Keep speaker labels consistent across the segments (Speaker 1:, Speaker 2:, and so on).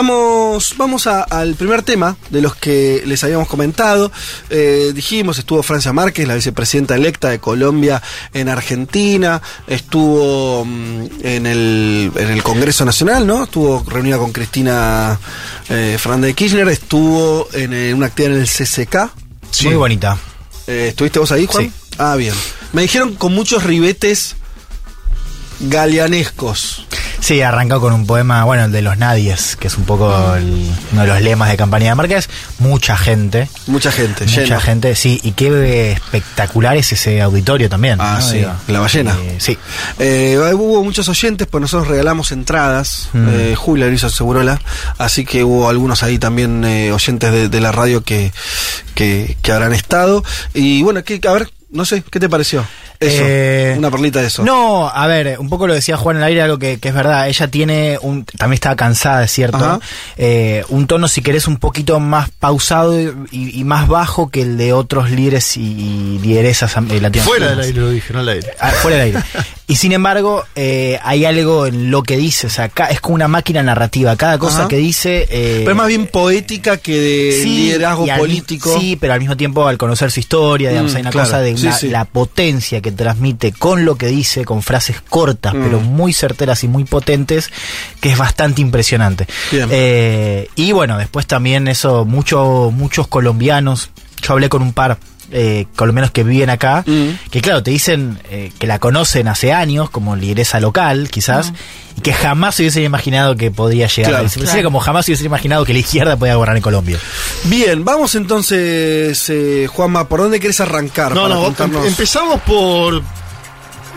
Speaker 1: Vamos, vamos al primer tema de los que les habíamos comentado. Eh, dijimos, estuvo Francia Márquez, la vicepresidenta electa de Colombia en Argentina, estuvo mm, en, el, en el Congreso Nacional, ¿no? Estuvo reunida con Cristina eh, Fernández de Kirchner, estuvo en, una actividad en el CCK.
Speaker 2: Muy bonita.
Speaker 1: Eh, ¿Estuviste vos ahí, Juan?
Speaker 2: Sí.
Speaker 1: Ah, bien. Me dijeron con muchos ribetes galeanescos.
Speaker 2: Sí, arrancó con un poema, bueno, el de los nadies, que es un poco uno de los lemas de campaña de Márquez. Mucha gente.
Speaker 1: Mucha gente,
Speaker 2: Mucha gente, sí. Y qué espectacular es ese auditorio también.
Speaker 1: Ah, sí. La ballena.
Speaker 2: Eh, sí.
Speaker 1: Eh, hubo muchos oyentes, pues nosotros regalamos entradas.
Speaker 2: Mm.
Speaker 1: Eh, Julia lo hizo Segurola. Así que hubo algunos ahí también eh, oyentes de, de la radio que, que, que habrán estado. Y bueno, que, a ver, no sé, ¿qué te pareció? Eso,
Speaker 2: Eh,
Speaker 1: una perlita de eso.
Speaker 2: No, a ver, un poco lo decía Juan en el aire, algo que, que es verdad. Ella tiene un. También estaba cansada, es cierto. Eh, un tono, si querés, un poquito más pausado y, y más bajo que el de otros líderes y, y lideresas eh, latinoamericanas.
Speaker 3: Fuera del aire lo dije, no al aire.
Speaker 2: Ah, fuera del aire. Y sin embargo, eh, hay algo en lo que dice, o sea, ca- es como una máquina narrativa. Cada cosa
Speaker 1: Ajá.
Speaker 2: que dice. eh,
Speaker 1: Pero es más bien poética que de
Speaker 2: sí,
Speaker 1: liderazgo político.
Speaker 2: Sí, pero al mismo tiempo, al conocer su historia, digamos,
Speaker 1: Mm,
Speaker 2: hay una
Speaker 1: claro.
Speaker 2: cosa de
Speaker 1: Sí,
Speaker 2: la,
Speaker 1: sí.
Speaker 2: la potencia que transmite con lo que dice, con frases cortas,
Speaker 1: Mm.
Speaker 2: pero muy certeras y muy potentes, que es bastante impresionante. Eh, y bueno, después también eso, mucho, muchos colombianos, yo hablé con un par. Eh, colombianos que viven acá,
Speaker 1: Mm.
Speaker 2: que claro, te dicen eh, que la conocen hace años como lideresa local, quizás, y que jamás se hubiesen imaginado que podría llegar.
Speaker 1: Claro.
Speaker 2: Se decía como jamás se hubiesen imaginado que la izquierda podía gobernar en Colombia.
Speaker 1: Bien, vamos entonces, eh, Juanma, ¿por dónde querés arrancar?
Speaker 3: No,
Speaker 1: para
Speaker 3: no,
Speaker 1: contarnos?
Speaker 3: em- empezamos por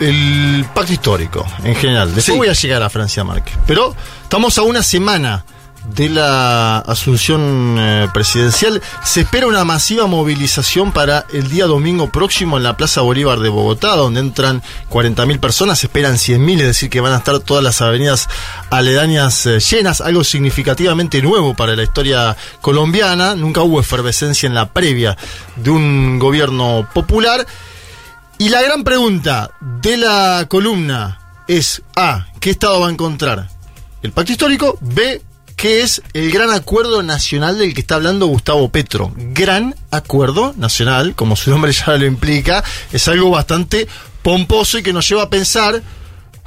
Speaker 3: el pacto histórico en general. Después
Speaker 1: Sí.
Speaker 3: voy a llegar a Francia Márquez. Pero estamos a una semana de la asunción eh, presidencial. Se espera una masiva movilización para el día domingo próximo en la Plaza Bolívar de Bogotá, donde entran 40.000 personas. Se esperan 100.000, es decir, que van a estar todas las avenidas aledañas eh, llenas, algo significativamente nuevo para la historia colombiana. Nunca hubo efervescencia en la previa de un gobierno popular. Y la gran pregunta de la columna es A, ¿qué Estado va a encontrar? El pacto histórico, B, ¿qué es el gran acuerdo nacional del que está hablando Gustavo Petro? Gran acuerdo nacional, como su nombre ya lo implica, es algo bastante pomposo y que nos lleva a pensar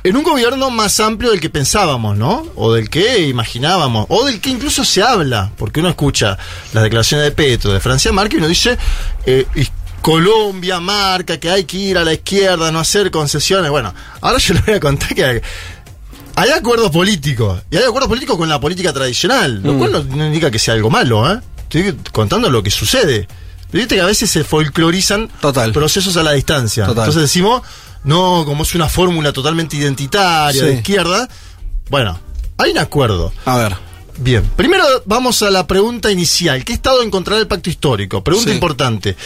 Speaker 3: en un gobierno más amplio del que pensábamos, ¿no? O del que imaginábamos, o del que incluso se habla, porque uno escucha las declaraciones de Petro, de Francia Márquez, y uno dice, eh, Colombia marca que hay que ir a la izquierda, no hacer concesiones. Bueno, ahora yo les voy a contar que hay acuerdos políticos, y hay acuerdos políticos con la política tradicional, lo cual no, no indica que sea algo malo, ¿eh? Estoy contando lo que sucede. Viste que a veces se folclorizan
Speaker 1: Total.
Speaker 3: procesos a la distancia.
Speaker 1: Total.
Speaker 3: Entonces decimos, no, como es una fórmula totalmente identitaria
Speaker 1: Sí.
Speaker 3: de izquierda. Bueno, hay un acuerdo.
Speaker 1: A ver.
Speaker 3: Bien, primero vamos a la pregunta inicial. ¿Qué Estado encontrará el pacto histórico? Pregunta
Speaker 1: Sí.
Speaker 3: importante.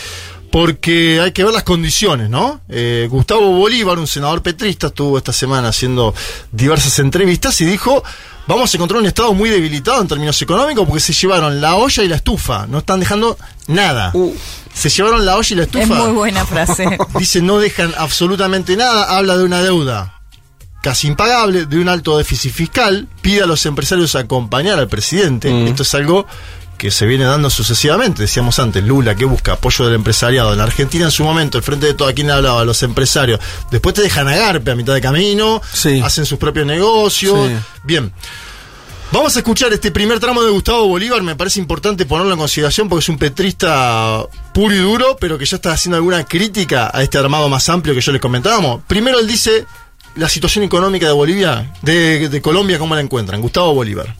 Speaker 3: Porque hay que ver las condiciones, ¿no? Eh, Gustavo Bolívar, un senador petrista, estuvo esta semana haciendo diversas entrevistas y dijo, vamos a encontrar un Estado muy debilitado en términos económicos porque se llevaron la olla y la estufa, no están dejando nada.
Speaker 1: Uh.
Speaker 3: Se llevaron la olla y la estufa.
Speaker 4: Es muy buena frase.
Speaker 3: Dice, no dejan absolutamente nada, habla de una deuda casi impagable, de un alto déficit fiscal, pide a los empresarios acompañar al presidente.
Speaker 1: Mm.
Speaker 3: Esto es algo que se viene dando sucesivamente. Decíamos antes, Lula que busca apoyo del empresariado. En la Argentina en su momento, el frente de todo, ¿a quién hablaba? Los empresarios. Después te dejan a garpe a mitad de camino,
Speaker 1: Sí.
Speaker 3: hacen sus propios negocios.
Speaker 1: Sí.
Speaker 3: Bien. Vamos a escuchar este primer tramo de Gustavo Bolívar, me parece importante ponerlo en consideración porque es un petrista puro y duro, pero que ya está haciendo alguna crítica a este armado más amplio que yo les comentábamos. Primero él dice la situación económica de Bolivia, de, de Colombia, ¿cómo la encuentran? Gustavo Bolívar.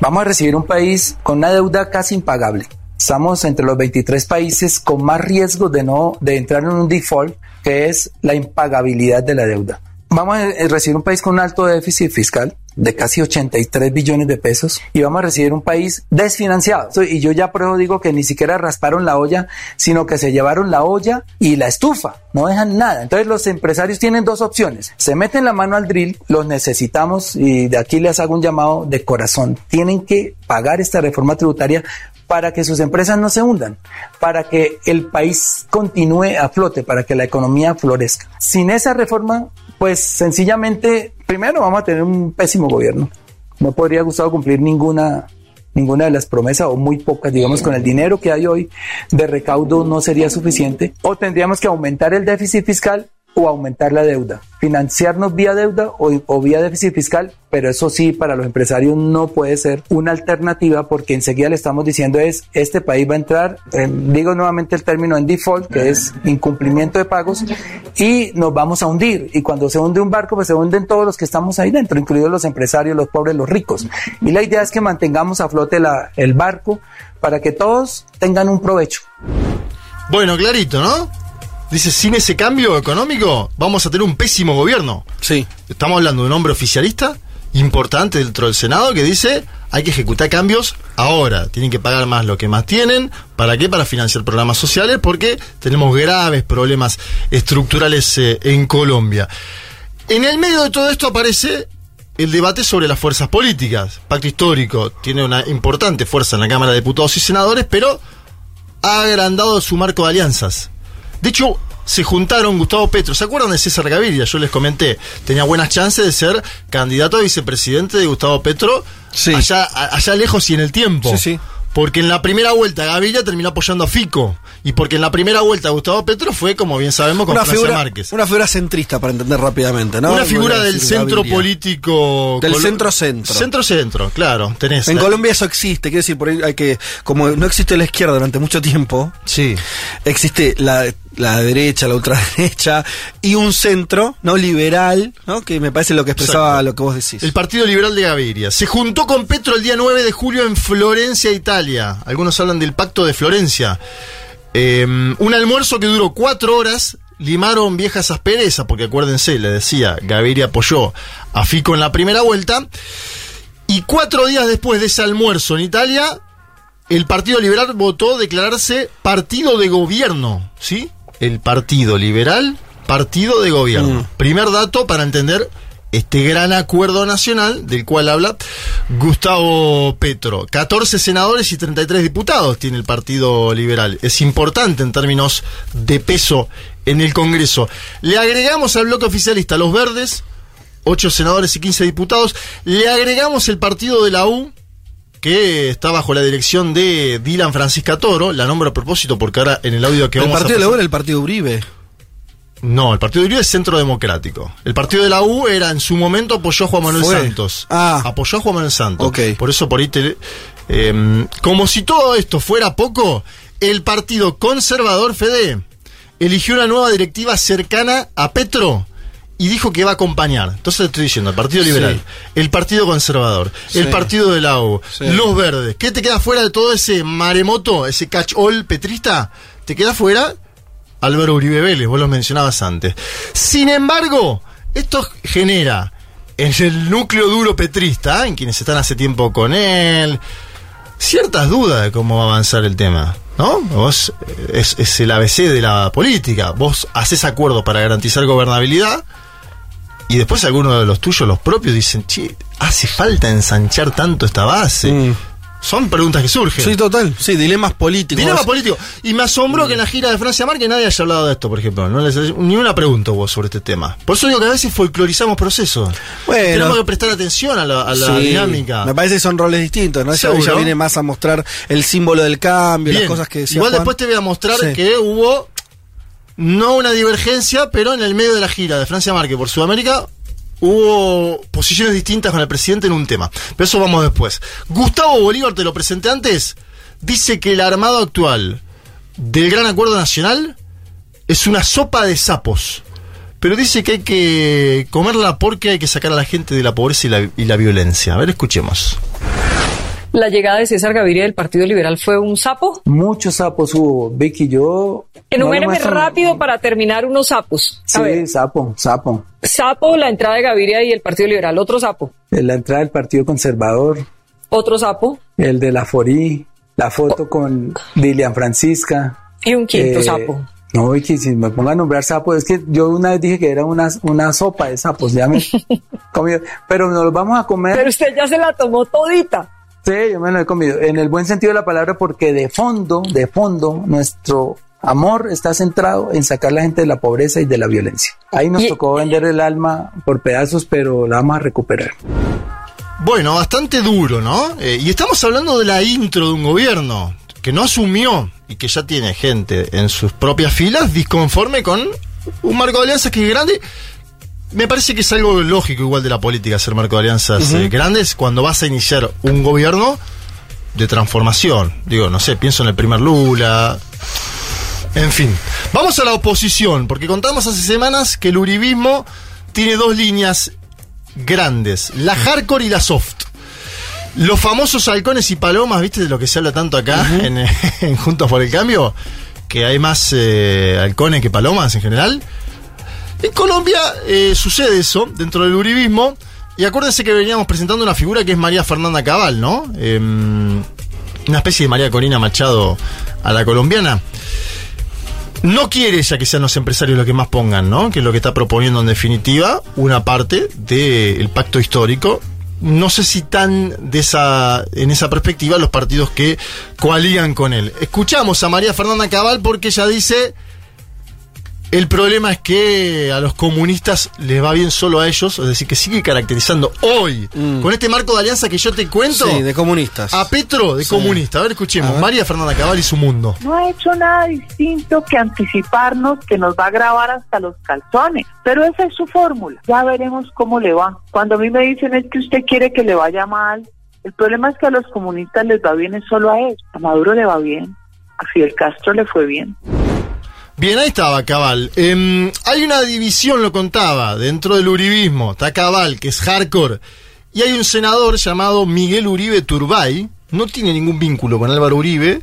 Speaker 5: Vamos a recibir un país con una deuda casi impagable. Estamos entre los 23 países con más riesgo de no de entrar en un default, que es la impagabilidad de la deuda. Vamos a recibir un país con un alto déficit fiscal de casi 83 billones de pesos y vamos a recibir un país desfinanciado. Y yo ya por eso digo que ni siquiera rasparon la olla, sino que se llevaron la olla y la estufa, no dejan nada. Entonces los empresarios tienen dos opciones. Se meten la mano al drill, los necesitamos y de aquí les hago un llamado de corazón. Tienen que pagar esta reforma tributaria para que sus empresas no se hundan, para que el país continúe a flote, para que la economía florezca. Sin esa reforma, pues sencillamente, primero vamos a tener un pésimo gobierno. No podría Gustavo cumplir ninguna ninguna de las promesas o muy pocas, digamos, con el dinero que hay hoy de recaudo no sería suficiente o tendríamos que aumentar el déficit fiscal o aumentar la deuda, financiarnos vía deuda o, vía déficit fiscal, pero eso sí para los empresarios no puede ser una alternativa porque enseguida le estamos diciendo es este país va a entrar, eh, digo nuevamente el término en default, que es incumplimiento de pagos y nos vamos a hundir y cuando se hunde un barco pues se hunden todos los que estamos ahí dentro, incluidos los empresarios, los pobres, los ricos y la idea es que mantengamos a flote el barco para que todos tengan un provecho.
Speaker 3: Bueno, clarito, ¿no? Dice, sin ese cambio económico vamos a tener un pésimo gobierno.
Speaker 1: Sí.
Speaker 3: Estamos hablando de un hombre oficialista importante dentro del Senado que dice hay que ejecutar cambios ahora. Tienen que pagar más lo que más tienen. ¿Para qué? Para financiar programas sociales porque tenemos graves problemas estructurales eh, en Colombia. En el medio de todo esto aparece el debate sobre las fuerzas políticas. Pacto histórico tiene una importante fuerza en la Cámara de Diputados y Senadores, pero ha agrandado su marco de alianzas. De hecho, se juntaron Gustavo Petro. ¿Se acuerdan de César Gaviria? Yo les comenté. Tenía buenas chances de ser candidato a vicepresidente de Gustavo Petro allá, allá lejos y en el tiempo.
Speaker 1: Sí, sí.
Speaker 3: Porque en la primera vuelta Gaviria terminó apoyando a Fico. Y porque en la primera vuelta Gustavo Petro fue, como bien sabemos, con
Speaker 1: una
Speaker 3: Francia
Speaker 1: figura,
Speaker 3: Márquez.
Speaker 1: Una figura centrista, para entender rápidamente, ¿no?
Speaker 3: Una figura del centro
Speaker 1: Gaviria.
Speaker 3: político.
Speaker 1: Del centro-centro.
Speaker 3: Centro-centro, claro. Tenés.
Speaker 1: En
Speaker 3: ¿eh?
Speaker 1: Colombia eso existe, quiere decir, por ahí hay que, como no existe la izquierda durante mucho tiempo,
Speaker 3: Sí.
Speaker 1: existe la, la derecha, la ultraderecha y un centro, ¿no? Liberal, ¿no? Que me parece lo que expresaba
Speaker 3: Exacto.
Speaker 1: lo que vos decís.
Speaker 3: El Partido Liberal de Gaviria. Se juntó con Petro el día 9 de julio en Florencia, Italia. Algunos hablan del Pacto de Florencia. Eh, un almuerzo que duró cuatro horas. Limaron viejas asperezas, porque acuérdense, le decía, Gaviria apoyó a Fico en la primera vuelta. Y cuatro días después de ese almuerzo en Italia, el Partido Liberal votó declararse partido de gobierno. ¿Sí? El Partido Liberal, partido de gobierno.
Speaker 1: Mm.
Speaker 3: Primer dato para entender este gran acuerdo nacional del cual habla Gustavo Petro. 14 senadores y 33 diputados tiene el Partido Liberal. Es importante en términos de peso en el Congreso. Le agregamos al bloque oficialista los verdes, 8 senadores y 15 diputados. Le agregamos el partido de la U, que está bajo la dirección de Dylan Francisca Toro. La nombro a propósito porque ahora en el audio que
Speaker 1: el
Speaker 3: vamos
Speaker 1: partido de
Speaker 3: a
Speaker 1: la U era el partido Uribe.
Speaker 3: No, el partido de Uribe es Centro Democrático. El partido de la U era en su momento apoyó a Juan Manuel
Speaker 1: Fue.
Speaker 3: Santos.
Speaker 1: Ah.
Speaker 3: Apoyó a Juan Manuel Santos.
Speaker 1: Ok.
Speaker 3: Por eso por ahí te- eh, como si todo esto fuera poco, el partido conservador Fede eligió una nueva directiva cercana a Petro y dijo que va a acompañar. Entonces le estoy diciendo, el Partido
Speaker 1: Sí.
Speaker 3: Liberal, el Partido Conservador,
Speaker 1: Sí.
Speaker 3: el Partido de la U,
Speaker 1: Sí.
Speaker 3: los verdes. ¿Qué te queda fuera de todo ese maremoto, ese catch-all petrista? Te queda fuera Álvaro Uribe Vélez, vos lo mencionabas antes. Sin embargo, esto genera en el núcleo duro petrista, en quienes están hace tiempo con él, ciertas dudas de cómo va a avanzar el tema. ¿No? Vos eh, es, es el ABC de la política. Vos haces acuerdos para garantizar gobernabilidad y después algunos de los tuyos, los propios, dicen, che, hace falta ensanchar tanto esta base.
Speaker 1: Mm.
Speaker 3: Son preguntas que surgen.
Speaker 1: Sí, total. Sí, dilemas políticos.
Speaker 3: Dilema político. Y me asombró que en la gira de Francia Márquez nadie haya hablado de esto, por ejemplo. No les, ni una pregunta vos sobre este tema. Por eso digo que a veces folclorizamos procesos.
Speaker 1: Bueno.
Speaker 3: Tenemos que prestar atención a la, a la
Speaker 1: Sí,
Speaker 3: dinámica.
Speaker 1: Me parece que son roles distintos, ¿no? Ella, viene más a mostrar el símbolo del cambio,
Speaker 3: Bien.
Speaker 1: las cosas que decía
Speaker 3: Igual
Speaker 1: Juan.
Speaker 3: después te voy a mostrar
Speaker 1: Sí.
Speaker 3: que hubo no una divergencia, pero en el medio de la gira de Francia Márquez por Sudamérica hubo posiciones distintas con el presidente en un tema. Pero eso vamos después. Gustavo Bolívar, te lo presenté antes, dice que el armado actual del Gran Acuerdo Nacional es una sopa de sapos. Pero dice que hay que comerla porque hay que sacar a la gente de la pobreza y la, y la violencia. A ver, escuchemos.
Speaker 4: La llegada de César Gaviria del Partido Liberal fue un sapo.
Speaker 5: Muchos sapos hubo, Vicky, yo...
Speaker 4: Enuméreme
Speaker 5: no
Speaker 4: rápido para terminar unos sapos. A
Speaker 5: Sí,
Speaker 4: ver,
Speaker 5: sapo, sapo.
Speaker 4: sapo, la entrada de Gaviria y el Partido Liberal. Otro sapo.
Speaker 5: En la entrada del Partido Conservador,
Speaker 4: Otro sapo.
Speaker 5: el de la Forí, la foto con Dilian Francisca.
Speaker 4: Y un quinto
Speaker 5: Eh,
Speaker 4: sapo.
Speaker 5: No, Vicky, si me pongo a nombrar sapos, es que yo una vez dije que era una, una sopa de sapos, ya me comí, pero nos los vamos a comer.
Speaker 4: Pero usted ya se la tomó todita.
Speaker 5: Sí, yo me lo he comido, en el buen sentido de la palabra, porque de fondo, de fondo, nuestro amor está centrado en sacar a la gente de la pobreza y de la violencia. Ahí nos
Speaker 4: Y-
Speaker 5: tocó vender el alma por pedazos, pero la vamos a recuperar.
Speaker 3: Bueno, bastante duro, ¿no? Eh, y estamos hablando de la intro de un gobierno que no asumió y que ya tiene gente en sus propias filas disconforme con un marco de alianzas que es grande. Me parece que es algo lógico igual de la política hacer marco de alianzas eh, grandes cuando vas a iniciar un gobierno de transformación. Digo, no sé, pienso en el primer Lula. En fin, vamos a la oposición, porque contamos hace semanas que el uribismo tiene dos líneas grandes, la hardcore y la soft. Los famosos halcones y palomas, ¿viste de lo que se habla tanto acá en, en Juntos por el Cambio? Que hay más eh, halcones que palomas en general. En Colombia eh, sucede eso, dentro del uribismo. Y acuérdense que veníamos presentando una figura que es María Fernanda Cabal, ¿no? Em, una especie de María Corina Machado a la colombiana. No quiere ella que sean los empresarios los que más pongan, ¿no? Que es lo que está proponiendo en definitiva una parte del pacto histórico. No sé si tan de esa, en esa perspectiva los partidos que coalían con él. Escuchamos a María Fernanda Cabal porque ella dice el problema es que a los comunistas les va bien solo a ellos, es decir, que sigue caracterizando hoy,
Speaker 1: Mm.
Speaker 3: con este marco de alianza que yo te cuento,
Speaker 1: Sí, de comunistas.
Speaker 3: a Petro de
Speaker 1: Sí.
Speaker 3: comunista. A ver, escuchemos,
Speaker 1: A ver.
Speaker 3: María Fernanda Cabal y su mundo.
Speaker 6: no ha hecho nada distinto que anticiparnos que nos va a grabar hasta los calzones. Pero esa es su fórmula. Ya veremos cómo le va. Cuando a mí me dicen es que usted quiere que le vaya mal, el problema es que a los comunistas les va bien es solo a ellos. A Maduro le va bien. A Fidel Castro le fue bien.
Speaker 3: Bien, ahí estaba Cabal. Em, hay una división, lo contaba, dentro del uribismo. Está Cabal, que es hardcore. Y hay un senador llamado Miguel Uribe Turbay. No tiene ningún vínculo con Álvaro Uribe.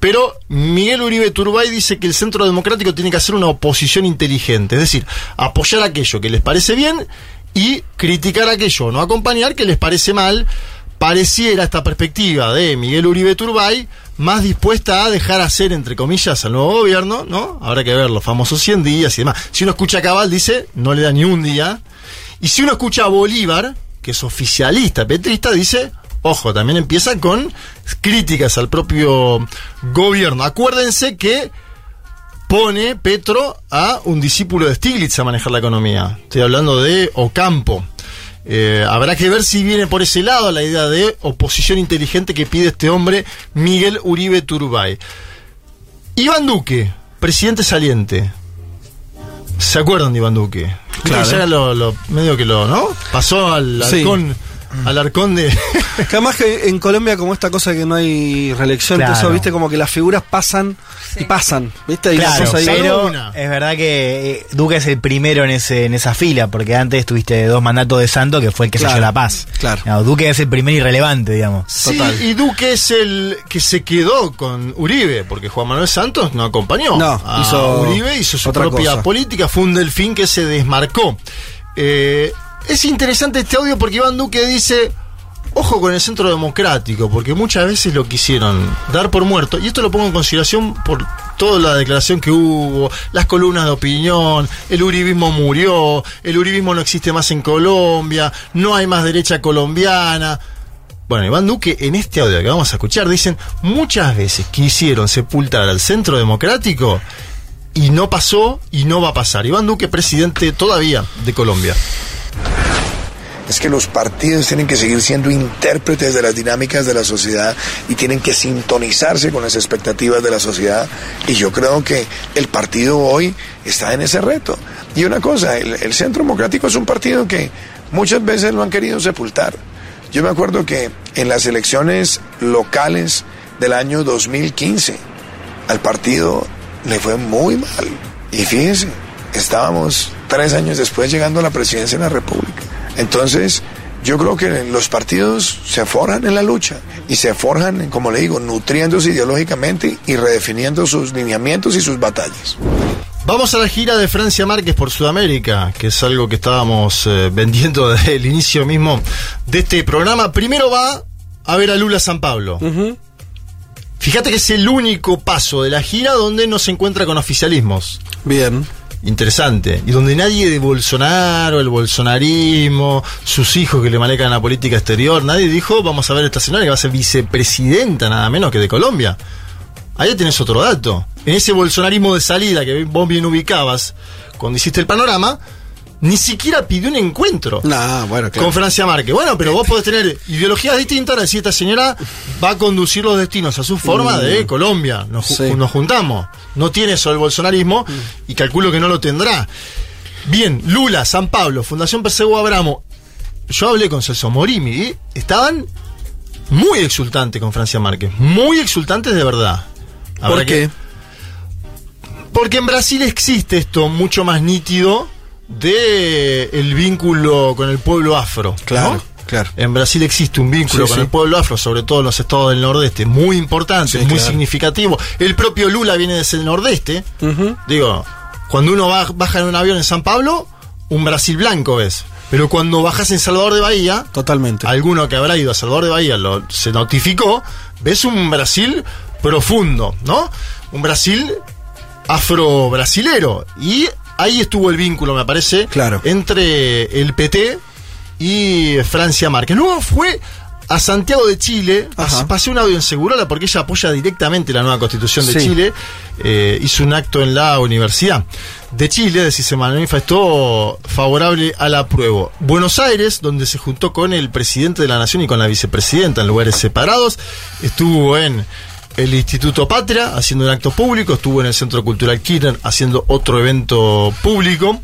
Speaker 3: Pero Miguel Uribe Turbay dice que el Centro Democrático tiene que hacer una oposición inteligente. Es decir, apoyar aquello que les parece bien y criticar aquello, no acompañar que les parece mal. Pareciera esta perspectiva de Miguel Uribe Turbay más dispuesta a dejar hacer, entre comillas, al nuevo gobierno, ¿no? Habrá que ver los famosos 100 días y demás. Si uno escucha a Cabal, dice, no le da ni un día. Y si uno escucha a Bolívar, que es oficialista, petrista, dice, ojo, también empieza con críticas al propio gobierno. Acuérdense que pone Petro a un discípulo de Stiglitz a manejar la economía. Estoy hablando de Ocampo. Eh, habrá que ver si viene por ese lado la idea de oposición inteligente que pide este hombre, Miguel Uribe Turbay. Iván Duque, presidente saliente. ¿Se acuerdan de Iván Duque?
Speaker 1: Claro.
Speaker 3: Ya lo, lo- medio que lo, ¿no? Pasó al
Speaker 1: Sí.
Speaker 3: Arcón, al arcón de...
Speaker 1: Que además que en Colombia como esta cosa que no hay reelección,
Speaker 2: Claro.
Speaker 1: eso, viste, como que las figuras pasan y pasan, viste, y
Speaker 2: Claro,
Speaker 1: ahí-
Speaker 2: pero es verdad que eh, Duque es el primero en ese en esa fila, porque antes tuviste dos mandatos de Santo, que fue el que
Speaker 1: Claro,
Speaker 2: selló la paz.
Speaker 1: claro.
Speaker 2: No, Duque es el primer irrelevante, digamos.
Speaker 3: Sí,
Speaker 1: Total.
Speaker 3: y Duque es el que se quedó con Uribe, porque Juan Manuel Santos no acompañó.
Speaker 1: No,
Speaker 3: a
Speaker 1: hizo
Speaker 3: Uribe hizo su
Speaker 1: otra
Speaker 3: propia
Speaker 1: cosa.
Speaker 3: política, fue un delfín que se desmarcó. Eh, es interesante este audio porque Iván Duque dice, ojo con el centro democrático, porque muchas veces lo quisieron dar por muerto, y esto lo pongo en consideración por toda la declaración que hubo, las columnas de opinión, el uribismo murió, el uribismo no existe más en Colombia, no hay más derecha colombiana. Bueno, Iván Duque, en este audio que vamos a escuchar, dicen muchas veces quisieron sepultar al centro democrático y no pasó y no va a pasar. Iván Duque, presidente todavía de Colombia.
Speaker 7: Es que los partidos tienen que seguir siendo intérpretes de las dinámicas de la sociedad y tienen que sintonizarse con las expectativas de la sociedad. Y yo creo que el partido hoy está en ese reto. Y una cosa, el, Centro Democrático es un partido que muchas veces lo han querido sepultar. Yo me acuerdo que en las elecciones locales del año 2015 al partido le fue muy mal. Y fíjese, estábamos tres años después llegando a la presidencia de la República. Entonces, yo creo que los partidos se forjan en la lucha y se forjan, como le digo, nutriéndose ideológicamente y redefiniendo sus lineamientos y sus batallas.
Speaker 3: Vamos a la gira de Francia Márquez por Sudamérica, que es algo que estábamos eh, vendiendo desde el inicio mismo de este programa. Primero va a ver a Lula San Pablo. Fíjate que es el único paso de la gira donde no se encuentra con oficialismos.
Speaker 1: Bien.
Speaker 3: Interesante. Y donde nadie de Bolsonaro, el bolsonarismo, sus hijos que le manejan la política exterior, nadie dijo, vamos a ver esta señora que va a ser vicepresidenta nada menos que de Colombia. Ahí tenés otro dato. En ese bolsonarismo de salida que vos bien ubicabas cuando hiciste el panorama, ni siquiera pidió un encuentro
Speaker 1: No, bueno, claro.
Speaker 3: con Francia Márquez. Bueno, pero vos podés tener ideologías distintas, decir esta señora va a conducir los destinos a su forma de Colombia. Nos,
Speaker 1: Mm. Sí. Mm.
Speaker 3: nos juntamos. No tiene eso el bolsonarismo y calculo que no lo tendrá. Bien, Lula, San Pablo, Fundación Persego Abramo. Yo hablé con Celso Morimi y estaban muy exultantes con Francia Márquez. Muy exultantes de verdad. Habrá
Speaker 1: ¿Por
Speaker 3: que-
Speaker 1: qué?
Speaker 3: porque en Brasil existe esto mucho más nítido de el vínculo con el pueblo afro.
Speaker 1: Claro,
Speaker 3: ¿no?
Speaker 1: claro.
Speaker 3: En Brasil existe un vínculo
Speaker 1: Sí,
Speaker 3: con
Speaker 1: sí.
Speaker 3: el pueblo afro, sobre todo en los estados del nordeste, muy importante,
Speaker 1: Sí,
Speaker 3: muy
Speaker 1: claro.
Speaker 3: significativo. El propio Lula viene desde el nordeste. Digo, cuando uno va- baja en un avión en San Pablo, un Brasil blanco ves. Pero cuando bajas en Salvador de Bahía,
Speaker 1: Totalmente.
Speaker 3: alguno que habrá ido a Salvador de Bahía lo, se notificó, ves un Brasil profundo, ¿no? Un Brasil afro-brasilero. Y ahí estuvo el vínculo, me parece,
Speaker 1: Claro.
Speaker 3: entre el PT y Francia Márquez. Luego fue a Santiago de Chile,
Speaker 1: Ajá.
Speaker 3: pasé un audio en Segurola porque ella apoya directamente la nueva constitución de
Speaker 1: Sí.
Speaker 3: Chile, eh, hizo un acto en la Universidad de Chile, decir, se manifestó favorable al apruebo. Buenos Aires, donde se juntó con el presidente de la Nación y con la vicepresidenta en lugares separados, estuvo en el Instituto Patria haciendo un acto público, estuvo en el Centro Cultural Kirchner haciendo otro evento público.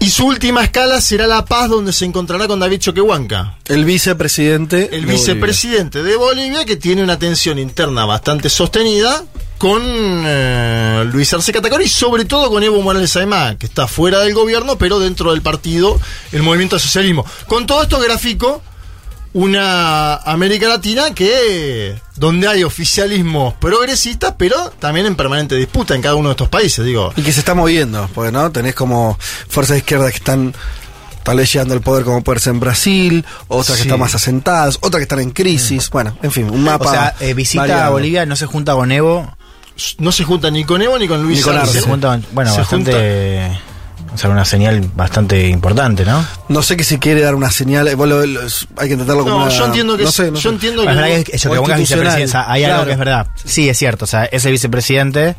Speaker 3: Y su última escala será La Paz, donde se encontrará con David Choquehuanca,
Speaker 1: El vicepresidente.
Speaker 3: el
Speaker 1: de
Speaker 3: vicepresidente de Bolivia, que tiene una tensión interna bastante sostenida con eh, Luis Arce Catacora y sobre todo con Evo Morales Aymá, que está fuera del gobierno, pero dentro del partido, el movimiento al socialismo. Con todo esto gráfico, una América Latina que donde hay oficialismos progresistas, pero también en permanente disputa en cada uno de estos países, digo.
Speaker 1: Y que se está moviendo, porque no tenés como fuerzas de izquierda que están tal vez llegando al poder como puede ser en Brasil, otras que están más asentadas, otras que están en crisis. Bueno, en fin, un mapa.
Speaker 2: O sea, eh, visita
Speaker 1: variado.
Speaker 2: a Bolivia, no se junta con Evo,
Speaker 3: No se junta ni con Evo ni con Luis
Speaker 1: Ni con
Speaker 3: Arce.
Speaker 2: Se junta, bueno,
Speaker 3: Se
Speaker 2: bastante, o sea, una señal bastante importante, ¿no?
Speaker 1: No sé que si quiere dar una señal, eh, vos lo- lo- hay que entenderlo como
Speaker 3: No,
Speaker 1: una-
Speaker 3: yo entiendo que
Speaker 1: no sé, no
Speaker 3: yo
Speaker 1: sé.
Speaker 3: entiendo que vos-
Speaker 2: que que pongas vicepresidencia, sea, hay algo que es verdad. Sí, es cierto, o sea, es el vicepresidente,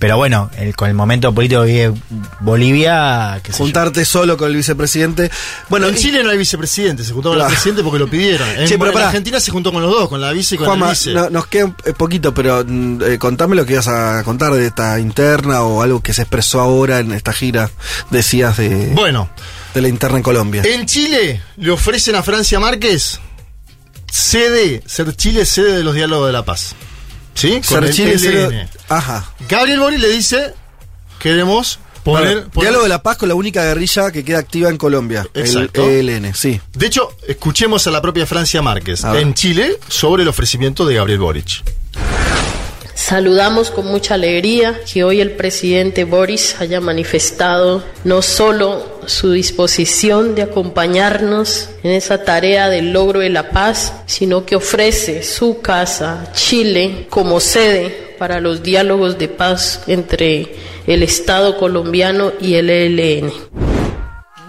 Speaker 2: pero bueno, el- con el momento político que vive Bolivia,
Speaker 1: Juntarte solo con el vicepresidente. Bueno,
Speaker 3: en
Speaker 1: y-
Speaker 3: Chile no hay vicepresidente, se juntó con
Speaker 1: Claro.
Speaker 3: el presidente porque lo pidieron. En,
Speaker 1: Che, pero
Speaker 3: en. Argentina se juntó con los dos, con la vice y con
Speaker 1: Juanma,
Speaker 3: el vice.
Speaker 1: no- nos queda un eh, poquito, pero mm, eh, contame lo que ibas a contar de esta interna o algo que se expresó ahora en esta gira, decías, de,
Speaker 3: Bueno,
Speaker 1: de la interna en Colombia.
Speaker 3: en Chile le ofrecen a Francia Márquez sede, ser Chile sede de los diálogos de la paz. ¿Sí? Con el.
Speaker 1: Ajá.
Speaker 3: Gabriel Boric le dice, queremos poner...
Speaker 1: Bueno, Diálogo de la Paz con la única guerrilla que queda activa en Colombia,
Speaker 3: Exacto.
Speaker 1: el ELN, sí.
Speaker 3: De hecho, escuchemos a la propia Francia Márquez en Chile sobre el ofrecimiento de Gabriel Boric.
Speaker 8: Saludamos con mucha alegría que hoy el presidente Boris haya manifestado no solo su disposición de acompañarnos en esa tarea del logro de la paz, sino que ofrece su casa, Chile, como sede para los diálogos de paz entre el Estado colombiano y el ELN.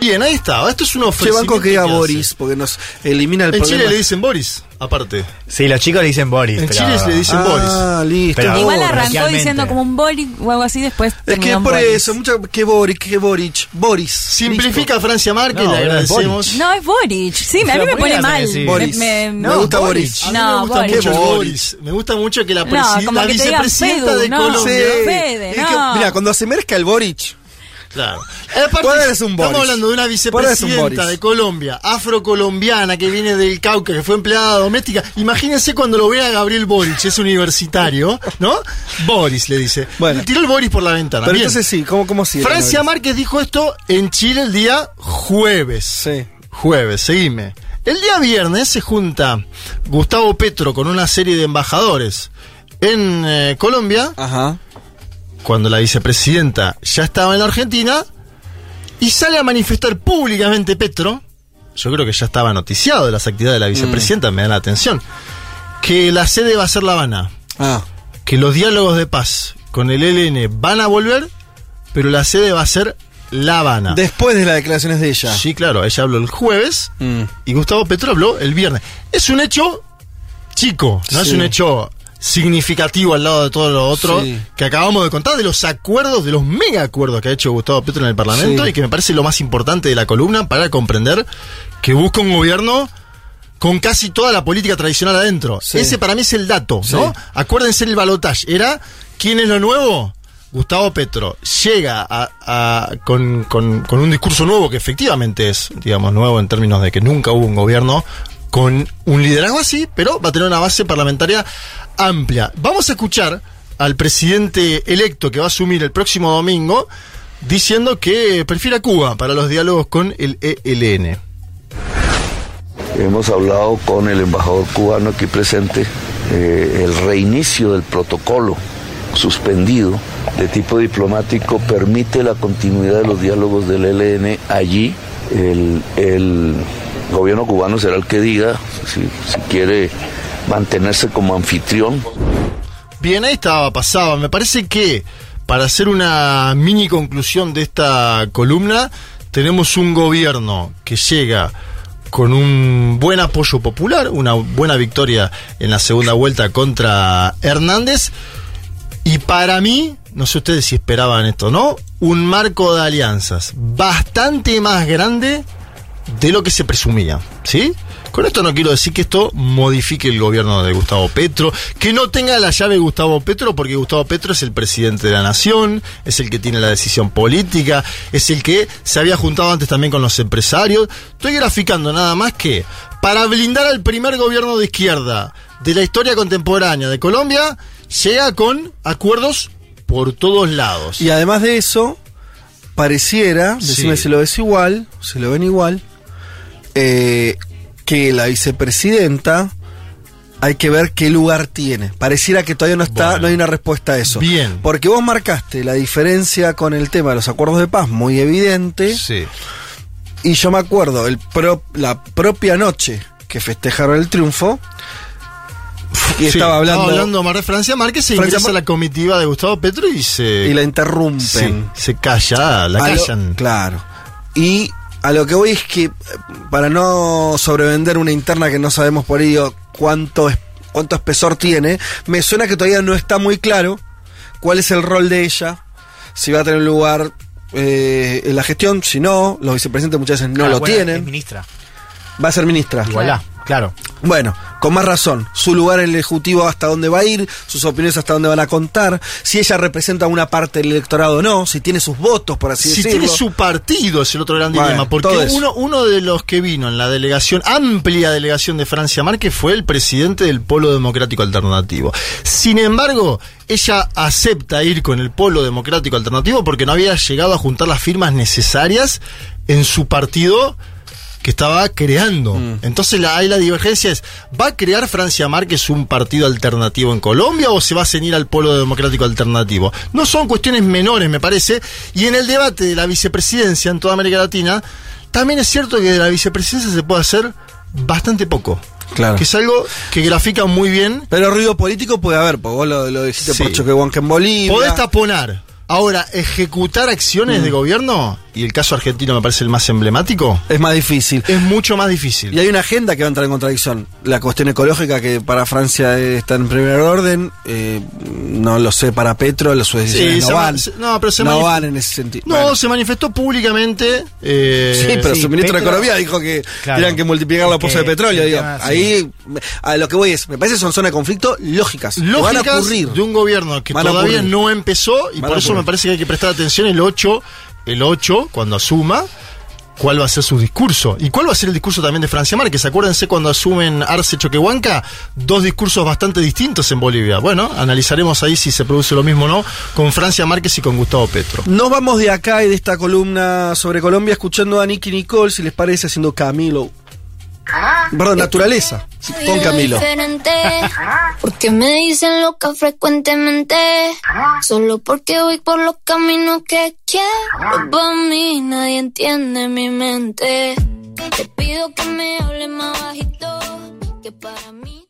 Speaker 3: Bien, ahí está. Esto es un
Speaker 1: Che,
Speaker 3: ofrecimiento
Speaker 1: banco que diga. Boris, porque nos elimina el
Speaker 3: En
Speaker 1: problema.
Speaker 3: Chile le dicen Boris, aparte.
Speaker 2: Sí, los chicos le dicen Boris.
Speaker 3: En
Speaker 2: pero-
Speaker 3: Chile le dicen Boris.
Speaker 1: Ah, listo.
Speaker 2: Pero-
Speaker 9: Igual
Speaker 1: Boris.
Speaker 9: arrancó diciendo como un Boric o algo así, después
Speaker 1: Es que es
Speaker 9: en
Speaker 1: por
Speaker 9: Boris.
Speaker 1: eso, mucho que Boric, que Boric, Boris.
Speaker 3: Simplifica a Francia Márquez,
Speaker 2: No,
Speaker 3: le agradecemos.
Speaker 9: No, es Boric. Sí, a mí me
Speaker 2: ¿por qué
Speaker 9: pone mal.
Speaker 1: Boris.
Speaker 9: Me,
Speaker 1: Me gusta Boris.
Speaker 3: A mí
Speaker 9: No,
Speaker 3: me gusta
Speaker 9: Boris.
Speaker 3: mucho
Speaker 1: Boris.
Speaker 3: Boris. Me gusta mucho que la,
Speaker 9: No,
Speaker 3: la vicepresidenta
Speaker 9: Fedu,
Speaker 3: de
Speaker 9: no.
Speaker 3: Colombia.
Speaker 9: No.
Speaker 1: mira, cuando se merezca el Boric,
Speaker 3: Claro. Aparte,
Speaker 1: Vos eres un
Speaker 3: estamos
Speaker 1: Boris.
Speaker 3: hablando de una
Speaker 1: un
Speaker 3: vicepresidenta de Colombia, afrocolombiana, que viene del Cauca, que fue empleada doméstica. Imagínense cuando lo vea Gabriel Boric, es universitario, ¿no? Boris le dice.
Speaker 1: Bueno.
Speaker 3: Le tiró el Boris por la ventana.
Speaker 1: pero
Speaker 3: Bien.
Speaker 1: entonces sí, ¿cómo, cómo sigue?
Speaker 3: Francia Márquez dijo esto en Chile el día jueves.
Speaker 1: Sí.
Speaker 3: Jueves, seguime. El día viernes se junta Gustavo Petro con una serie de embajadores en eh, Colombia,
Speaker 1: Ajá.
Speaker 3: Cuando la vicepresidenta ya estaba en la Argentina, y sale a manifestar públicamente Petro, yo creo que ya estaba noticiado de las actividades de la vicepresidenta, me da la atención, que la sede va a ser La Habana,
Speaker 1: Ah,
Speaker 3: que los diálogos de paz con el ELN van a volver, pero la sede va a ser La Habana.
Speaker 1: después de las declaraciones de ella.
Speaker 3: Sí, claro, ella habló el jueves
Speaker 1: Mm.
Speaker 3: y Gustavo Petro habló el viernes. Es un hecho chico, no es un hecho significativo al lado de todo lo otro
Speaker 1: Sí.
Speaker 3: que acabamos de contar, de los acuerdos, de los mega acuerdos que ha hecho Gustavo Petro en el Parlamento
Speaker 1: Sí.
Speaker 3: y que me parece lo más importante de la columna para comprender que busca un gobierno con casi toda la política tradicional adentro.
Speaker 1: Sí.
Speaker 3: Ese para mí es el dato. ¿no? Acuérdense el balotaje. Era, ¿quién es lo nuevo? Gustavo Petro llega a- a- con, con- con un discurso nuevo que efectivamente es, digamos, nuevo en términos de que nunca hubo un gobierno con un liderazgo así, pero va a tener una base parlamentaria amplia. Vamos a escuchar al presidente electo que va a asumir el próximo domingo diciendo que prefiere a Cuba para los diálogos con el ELN.
Speaker 10: Hemos hablado con el embajador cubano aquí presente, eh, el reinicio del protocolo suspendido de tipo diplomático permite la continuidad de los diálogos del ELN allí. El, gobierno cubano será el que diga si quiere mantenerse como anfitrión.
Speaker 3: Bien, ahí estaba, pasaba. Me parece que para hacer una mini conclusión de esta columna, tenemos un gobierno que llega con un buen apoyo popular, una buena victoria en la segunda vuelta contra Hernández. Y para mí, no sé ustedes si esperaban esto, ¿no? Un marco de alianzas bastante más grande de lo que se presumía, ¿sí? Con esto no quiero decir que esto modifique el gobierno de Gustavo Petro, que no tenga la llave Gustavo Petro, porque Gustavo Petro es el presidente de la nación, es el que tiene la decisión política, es el que se había juntado antes también con los empresarios. Estoy graficando nada más que para blindar al primer gobierno de izquierda de la historia contemporánea de Colombia, llega con acuerdos por todos lados.
Speaker 1: Y además de eso, pareciera,
Speaker 3: Sí.
Speaker 1: decime si lo ves igual, si lo ven igual, eh, que la vicepresidenta hay que ver qué lugar tiene. Pareciera que todavía no está,
Speaker 3: Bueno.
Speaker 1: no hay una respuesta a eso.
Speaker 3: Bien.
Speaker 1: Porque vos marcaste la diferencia con el tema de los acuerdos de paz muy evidente.
Speaker 3: Sí.
Speaker 1: Y yo me acuerdo, el pro- la propia noche que festejaron el triunfo, y
Speaker 3: Sí,
Speaker 1: estaba hablando,
Speaker 3: hablando Mar de Francia Márquez, se
Speaker 1: Francia
Speaker 3: ingresa a la comitiva de Gustavo Petro y se.
Speaker 1: y la interrumpen.
Speaker 3: sí, se calla, la
Speaker 1: A lo-
Speaker 3: callan.
Speaker 1: claro. Y a lo que voy es que, para no sobrevender una interna que no sabemos por ello cuánto, es- cuánto espesor tiene, me suena que todavía no está muy claro cuál es el rol de ella, si va a tener lugar eh, en la gestión, si no, los vicepresidentes muchas veces no
Speaker 2: Ah,
Speaker 1: lo
Speaker 2: bueno, es
Speaker 1: tienen,
Speaker 2: ministra.
Speaker 1: va a ser ministra.
Speaker 2: Igualá, claro.
Speaker 1: Bueno, con más razón, su lugar en el Ejecutivo hasta dónde va a ir, sus opiniones hasta dónde van a contar, si ella representa una parte del electorado o no, si tiene sus votos, por así
Speaker 3: Si
Speaker 1: decirlo.
Speaker 3: tiene su partido es el otro gran
Speaker 1: Bueno,
Speaker 3: dilema, porque uno, uno de los que vino en la delegación, amplia delegación de Francia Márquez, fue el presidente del Polo Democrático Alternativo. Sin embargo, ella acepta ir con el Polo Democrático Alternativo porque no había llegado a juntar las firmas necesarias en su partido que estaba creando.
Speaker 1: Mm.
Speaker 3: Entonces la, ahí la divergencia es, ¿va a crear Francia Márquez un partido alternativo en Colombia o se va a ceñir al polo democrático alternativo? No son cuestiones menores, me parece, y en el debate de la vicepresidencia en toda América Latina, también es cierto que de la vicepresidencia se puede hacer bastante poco.
Speaker 1: Claro.
Speaker 3: Que es algo que grafica muy bien.
Speaker 1: Pero ruido político puede haber, porque vos lo, lo dijiste
Speaker 3: Sí.
Speaker 1: por Choquehuanca en Bolivia.
Speaker 3: Podés taponar. Ahora, ejecutar acciones de gobierno, y el caso argentino me parece el más emblemático,
Speaker 1: Es más difícil.
Speaker 3: es mucho más difícil.
Speaker 1: Y hay una agenda que va a entrar en contradicción. La cuestión ecológica que para Francia está en primer orden, eh, no lo sé para Petro, las sus decisiones no
Speaker 3: se
Speaker 1: van.
Speaker 3: no, pero se
Speaker 1: no van en ese sentido.
Speaker 3: No,
Speaker 1: Bueno.
Speaker 3: se manifestó públicamente. eh,
Speaker 1: Sí, pero
Speaker 2: sí,
Speaker 1: su ministro de Economía dijo que
Speaker 2: Claro.
Speaker 1: tenían que multiplicar la poza de petróleo.
Speaker 2: el
Speaker 1: Digo,
Speaker 2: tema, sí.
Speaker 1: ahí, a lo que voy es, me parece que son zonas de conflicto lógicas. que van a
Speaker 3: lógicas
Speaker 1: ocurrir.
Speaker 3: de un gobierno que
Speaker 1: Van
Speaker 3: todavía no empezó y
Speaker 1: Van
Speaker 3: por eso me parece que hay que prestar atención el 8, el 8 cuando asuma cuál va a ser su discurso y cuál va a ser el discurso también de Francia Márquez. Acuérdense cuando asumen Arce Choquehuanca, dos discursos bastante distintos en Bolivia. Bueno, analizaremos ahí si se produce lo mismo o no con Francia Márquez y con Gustavo Petro.
Speaker 1: Nos vamos de acá y de esta columna sobre Colombia escuchando a Nicky Nicole, si les parece, haciendo Camilo. Perdón, naturaleza. Con Camilo.
Speaker 11: diferente, porque me dicen loca frecuentemente, solo porque voy por los caminos que quiero. Para mí nadie entiende mi mente. Te pido que me hables más bajito, que para mí.